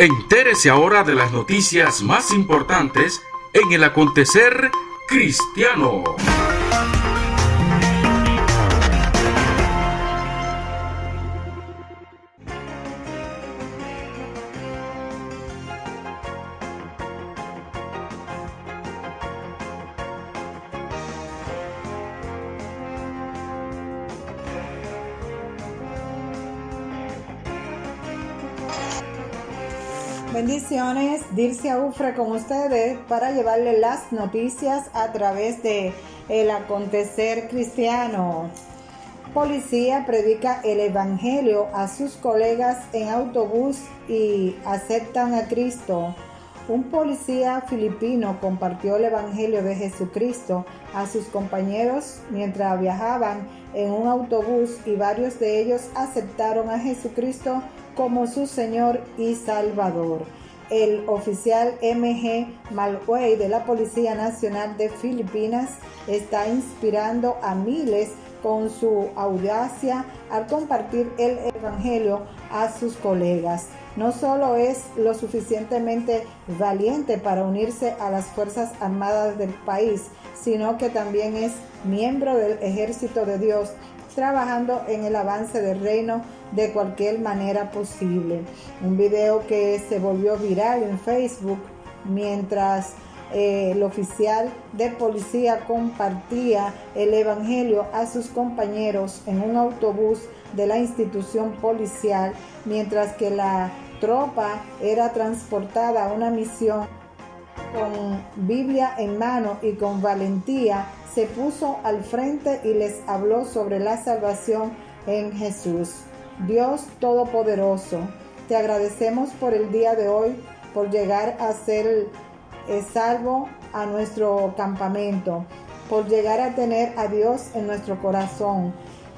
Entérese ahora de las noticias más importantes en el acontecer cristiano. Bendiciones, Dircia Ufre con ustedes para llevarle las noticias a través de el acontecer cristiano. Policía predica el evangelio a sus colegas en autobús y aceptan a Cristo. Un policía filipino compartió el evangelio de Jesucristo a sus compañeros mientras viajaban en un autobús y varios de ellos aceptaron a Jesucristo como su Señor y Salvador. El oficial MG Malway de la Policía Nacional de Filipinas está inspirando a miles con su audacia al compartir el Evangelio a sus colegas. No solo es lo suficientemente valiente para unirse a las Fuerzas Armadas del país, sino que también es miembro del ejército de Dios trabajando en el avance del reino de cualquier manera posible. Un video que se volvió viral en Facebook mientras eh, el oficial de policía compartía el Evangelio a sus compañeros en un autobús de la institución policial, mientras que la tropa era transportada a una misión con Biblia en mano y con valentía, se puso al frente y les habló sobre la salvación en Jesús. Dios Todopoderoso, te agradecemos por el día de hoy, por llegar a ser eh, salvo a nuestro campamento, por llegar a tener a Dios en nuestro corazón,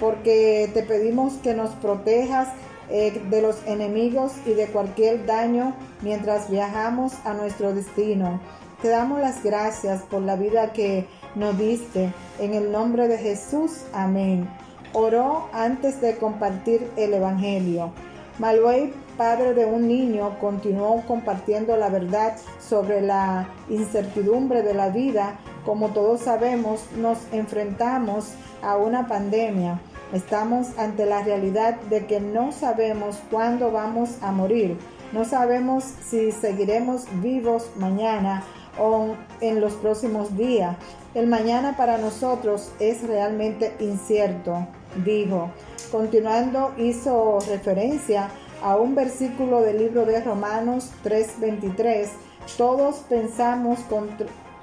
porque te pedimos que nos protejas eh, de los enemigos y de cualquier daño mientras viajamos a nuestro destino. Te damos las gracias por la vida que nos diste. En el nombre de Jesús, amén. Oró antes de compartir el Evangelio. Malway, padre de un niño, continuó compartiendo la verdad sobre la incertidumbre de la vida. Como todos sabemos, nos enfrentamos a una pandemia. Estamos ante la realidad de que no sabemos cuándo vamos a morir. No sabemos si seguiremos vivos mañana o en los próximos días. El mañana para nosotros es realmente incierto, dijo. Continuando hizo referencia a un versículo del libro de Romanos 3:23. Todos pensamos,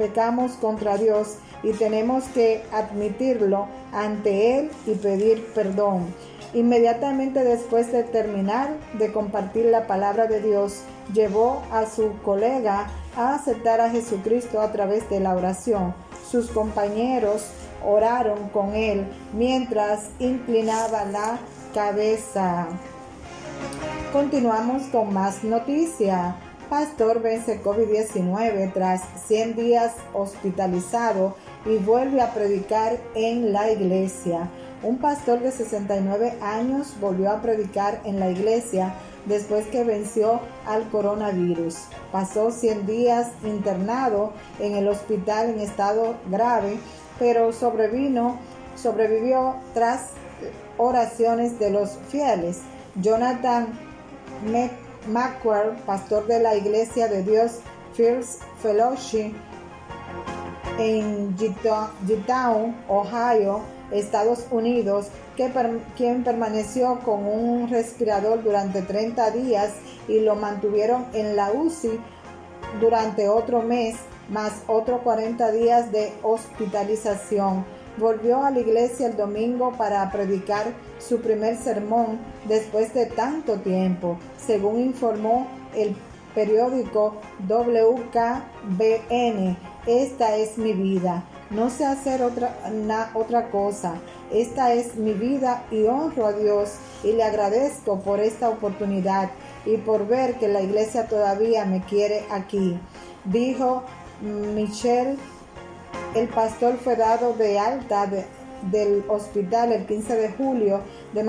pecamos contra Dios y tenemos que admitirlo ante Él y pedir perdón. Inmediatamente después de terminar de compartir la palabra de Dios, llevó a su colega a aceptar a Jesucristo a través de la oración. Sus compañeros oraron con él mientras inclinaba la cabeza. Continuamos con más noticias. Pastor vence COVID-19 tras 100 días hospitalizado y vuelve a predicar en la iglesia. Un pastor de 69 años volvió a predicar en la iglesia después que venció al coronavirus. Pasó 100 días internado en el hospital en estado grave, pero sobrevino, sobrevivió tras oraciones de los fieles. Jonathan McQuarrie, pastor de la Iglesia de Dios First Fellowship en G-Town, Ohio, Estados Unidos, que quien permaneció con un respirador durante 30 días y lo mantuvieron en la UCI durante otro mes, más otros 40 días de hospitalización. Volvió a la iglesia el domingo para predicar su primer sermón después de tanto tiempo, según informó el periódico WKBN. Esta es mi vida. No sé hacer otra, otra cosa. Esta es mi vida y honro a Dios y le agradezco por esta oportunidad y por ver que la iglesia todavía me quiere aquí. Dijo Michelle, el pastor fue dado de alta del hospital el 15 de julio de,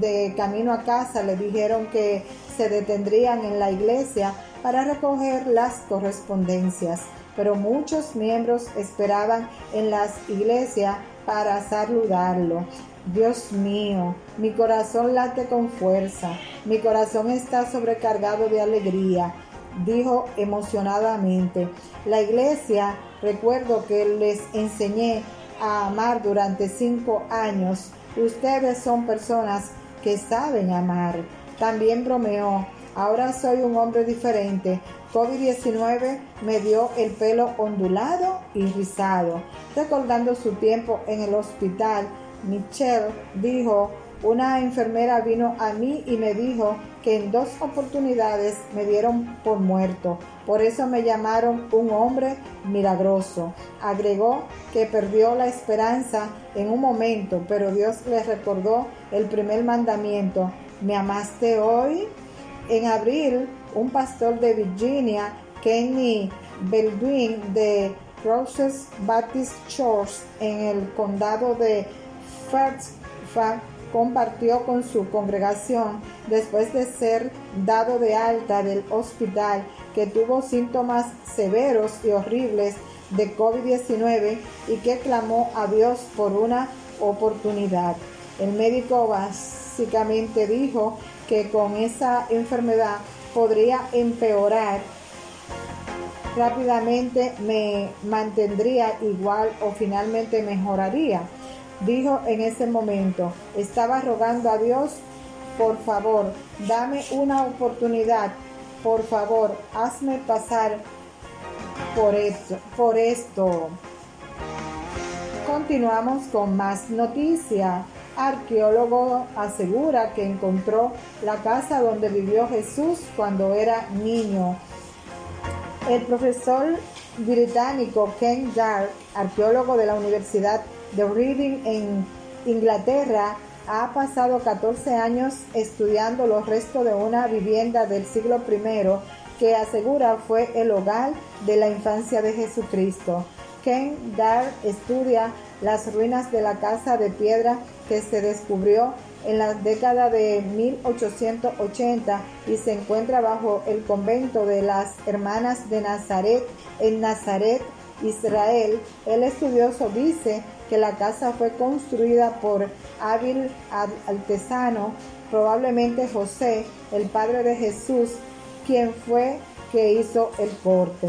de camino a casa. Le dijeron que se detendrían en la iglesia para recoger las correspondencias, pero muchos miembros esperaban en las iglesias para saludarlo. Dios mío, mi corazón late con fuerza, mi corazón está sobrecargado de alegría, dijo emocionadamente. La iglesia, recuerdo que les enseñé a amar durante cinco años. Ustedes son personas que saben amar. También bromeó. Ahora soy un hombre diferente. COVID-19 me dio el pelo ondulado y rizado. Recordando su tiempo en el hospital, Michelle dijo, una enfermera vino a mí y me dijo que en dos oportunidades me dieron por muerto. Por eso me llamaron un hombre milagroso. Agregó que perdió la esperanza en un momento, pero Dios le recordó el primer mandamiento. ¿Me amaste hoy? En abril, un pastor de Virginia, Kenny Baldwin de Roses Baptist Church en el condado de Fairfax compartió con su congregación después de ser dado de alta del hospital que tuvo síntomas severos y horribles de COVID-19 y que clamó a Dios por una oportunidad. El médico básicamente dijo que con esa enfermedad podría empeorar rápidamente, me mantendría igual o finalmente mejoraría. Dijo en ese momento, estaba rogando a Dios, por favor, dame una oportunidad, por favor, hazme pasar por esto. Por esto. Continuamos con más noticias. Arqueólogo asegura que encontró la casa donde vivió Jesús cuando era niño. El profesor británico Ken Dark, arqueólogo de la Universidad de Reading en Inglaterra, ha pasado 14 años estudiando los restos de una vivienda del siglo I que asegura fue el hogar de la infancia de Jesucristo. Ken Dark estudia las ruinas de la casa de piedra que se descubrió en la década de 1880 y se encuentra bajo el convento de las Hermanas de Nazaret en Nazaret, Israel. El estudioso dice que la casa fue construida por hábil artesano, probablemente José, el padre de Jesús, quien fue que hizo el corte.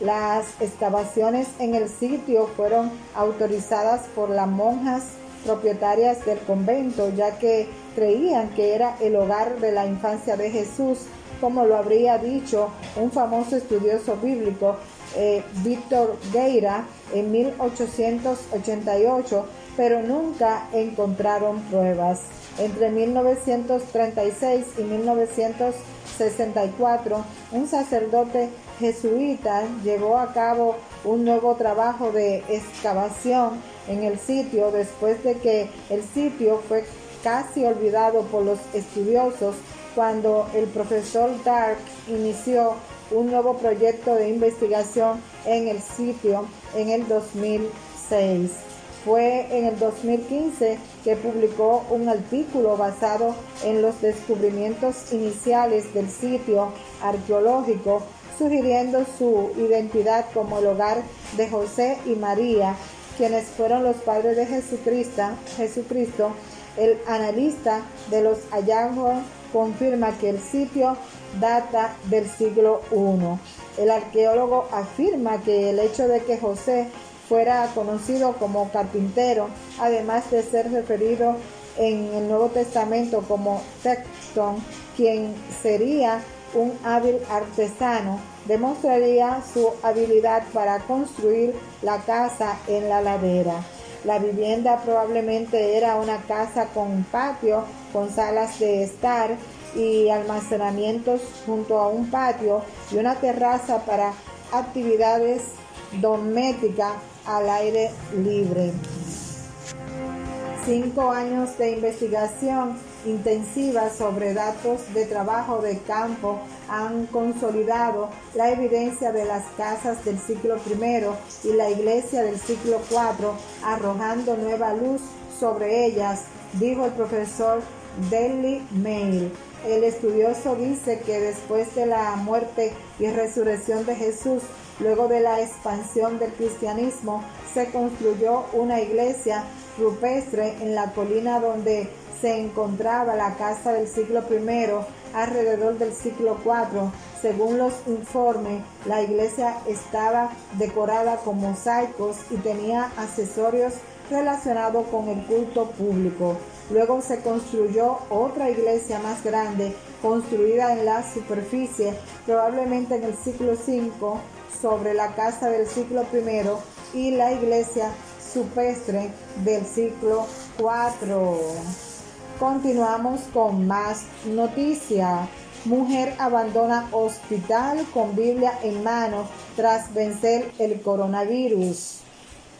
Las excavaciones en el sitio fueron autorizadas por las monjas propietarias del convento, ya que creían que era el hogar de la infancia de Jesús, como lo habría dicho un famoso estudioso bíblico, eh, Víctor Gueira, en 1888, pero nunca encontraron pruebas. Entre 1936 y 1964, un sacerdote jesuita llevó a cabo un nuevo trabajo de excavación en el sitio después de que el sitio fue casi olvidado por los estudiosos cuando el profesor Dark inició un nuevo proyecto de investigación en el sitio en el 2006. Fue en el 2015 que publicó un artículo basado en los descubrimientos iniciales del sitio arqueológico, sugiriendo su identidad como el hogar de José y María, quienes fueron los padres de Jesucristo, Jesucristo el analista de los hallazgos confirma que el sitio data del siglo I. El arqueólogo afirma que el hecho de que José fuera conocido como carpintero, además de ser referido en el Nuevo Testamento como Texton, quien sería un hábil artesano, demostraría su habilidad para construir la casa en la ladera. La vivienda probablemente era una casa con patio, con salas de estar y almacenamientos junto a un patio y una terraza para actividades domésticas al aire libre. Cinco años de investigación intensiva sobre datos de trabajo de campo han consolidado la evidencia de las casas del siglo I y la iglesia del siglo IV, arrojando nueva luz sobre ellas, dijo el profesor Daily Mail. El estudioso dice que después de la muerte y resurrección de Jesús, luego de la expansión del cristianismo, se construyó una iglesia rupestre en la colina donde se encontraba la casa del siglo I alrededor del siglo IV. Según los informes, la iglesia estaba decorada con mosaicos y tenía accesorios relacionados con el culto público. Luego se construyó otra iglesia más grande, construida en la superficie, probablemente en el siglo V, sobre la casa del siglo I y la iglesia supestre del siglo IV. Continuamos con más noticias. Mujer abandona hospital con Biblia en mano tras vencer el coronavirus.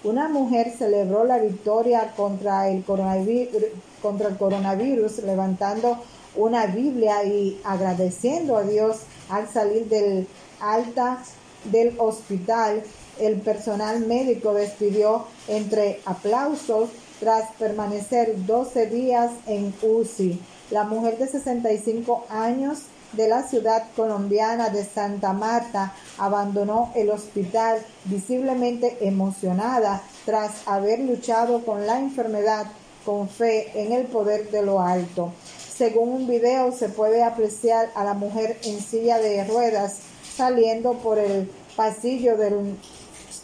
Una mujer celebró la victoria contra el coronavirus, contra el coronavirus levantando una Biblia y agradeciendo a Dios al salir del alta del hospital. El personal médico despidió entre aplausos tras permanecer 12 días en UCI. La mujer de 65 años de la ciudad colombiana de Santa Marta abandonó el hospital visiblemente emocionada tras haber luchado con la enfermedad con fe en el poder de lo alto. Según un video se puede apreciar a la mujer en silla de ruedas saliendo por el pasillo del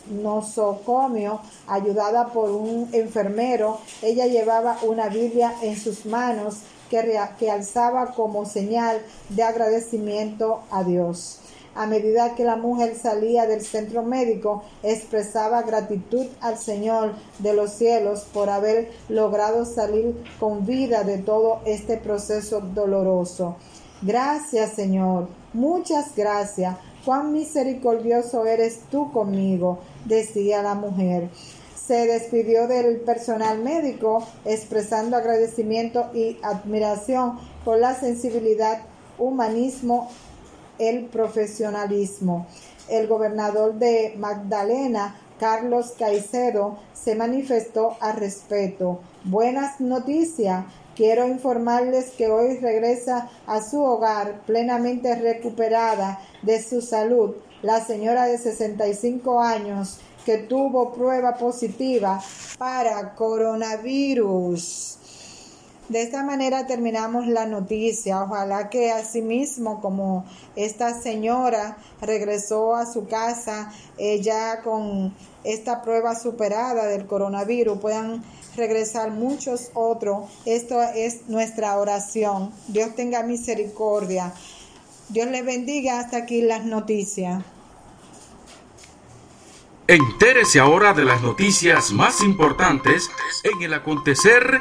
nosocomio, ayudada por un enfermero. Ella llevaba una Biblia en sus manos que, que alzaba como señal de agradecimiento a Dios. A medida que la mujer salía del centro médico, expresaba gratitud al Señor de los cielos por haber logrado salir con vida de todo este proceso doloroso. Gracias, Señor. Muchas gracias cuán misericordioso eres tú conmigo, decía la mujer. Se despidió del personal médico expresando agradecimiento y admiración por la sensibilidad, humanismo, el profesionalismo. El gobernador de Magdalena, Carlos Caicedo, se manifestó al respeto. Buenas noticias. Quiero informarles que hoy regresa a su hogar plenamente recuperada de su salud la señora de 65 años que tuvo prueba positiva para coronavirus. De esta manera terminamos la noticia. Ojalá que asimismo como esta señora regresó a su casa ya con esta prueba superada del coronavirus, puedan regresar muchos otros. Esto es nuestra oración. Dios tenga misericordia. Dios le bendiga. Hasta aquí las noticias. Entérese ahora de las noticias más importantes en el acontecer.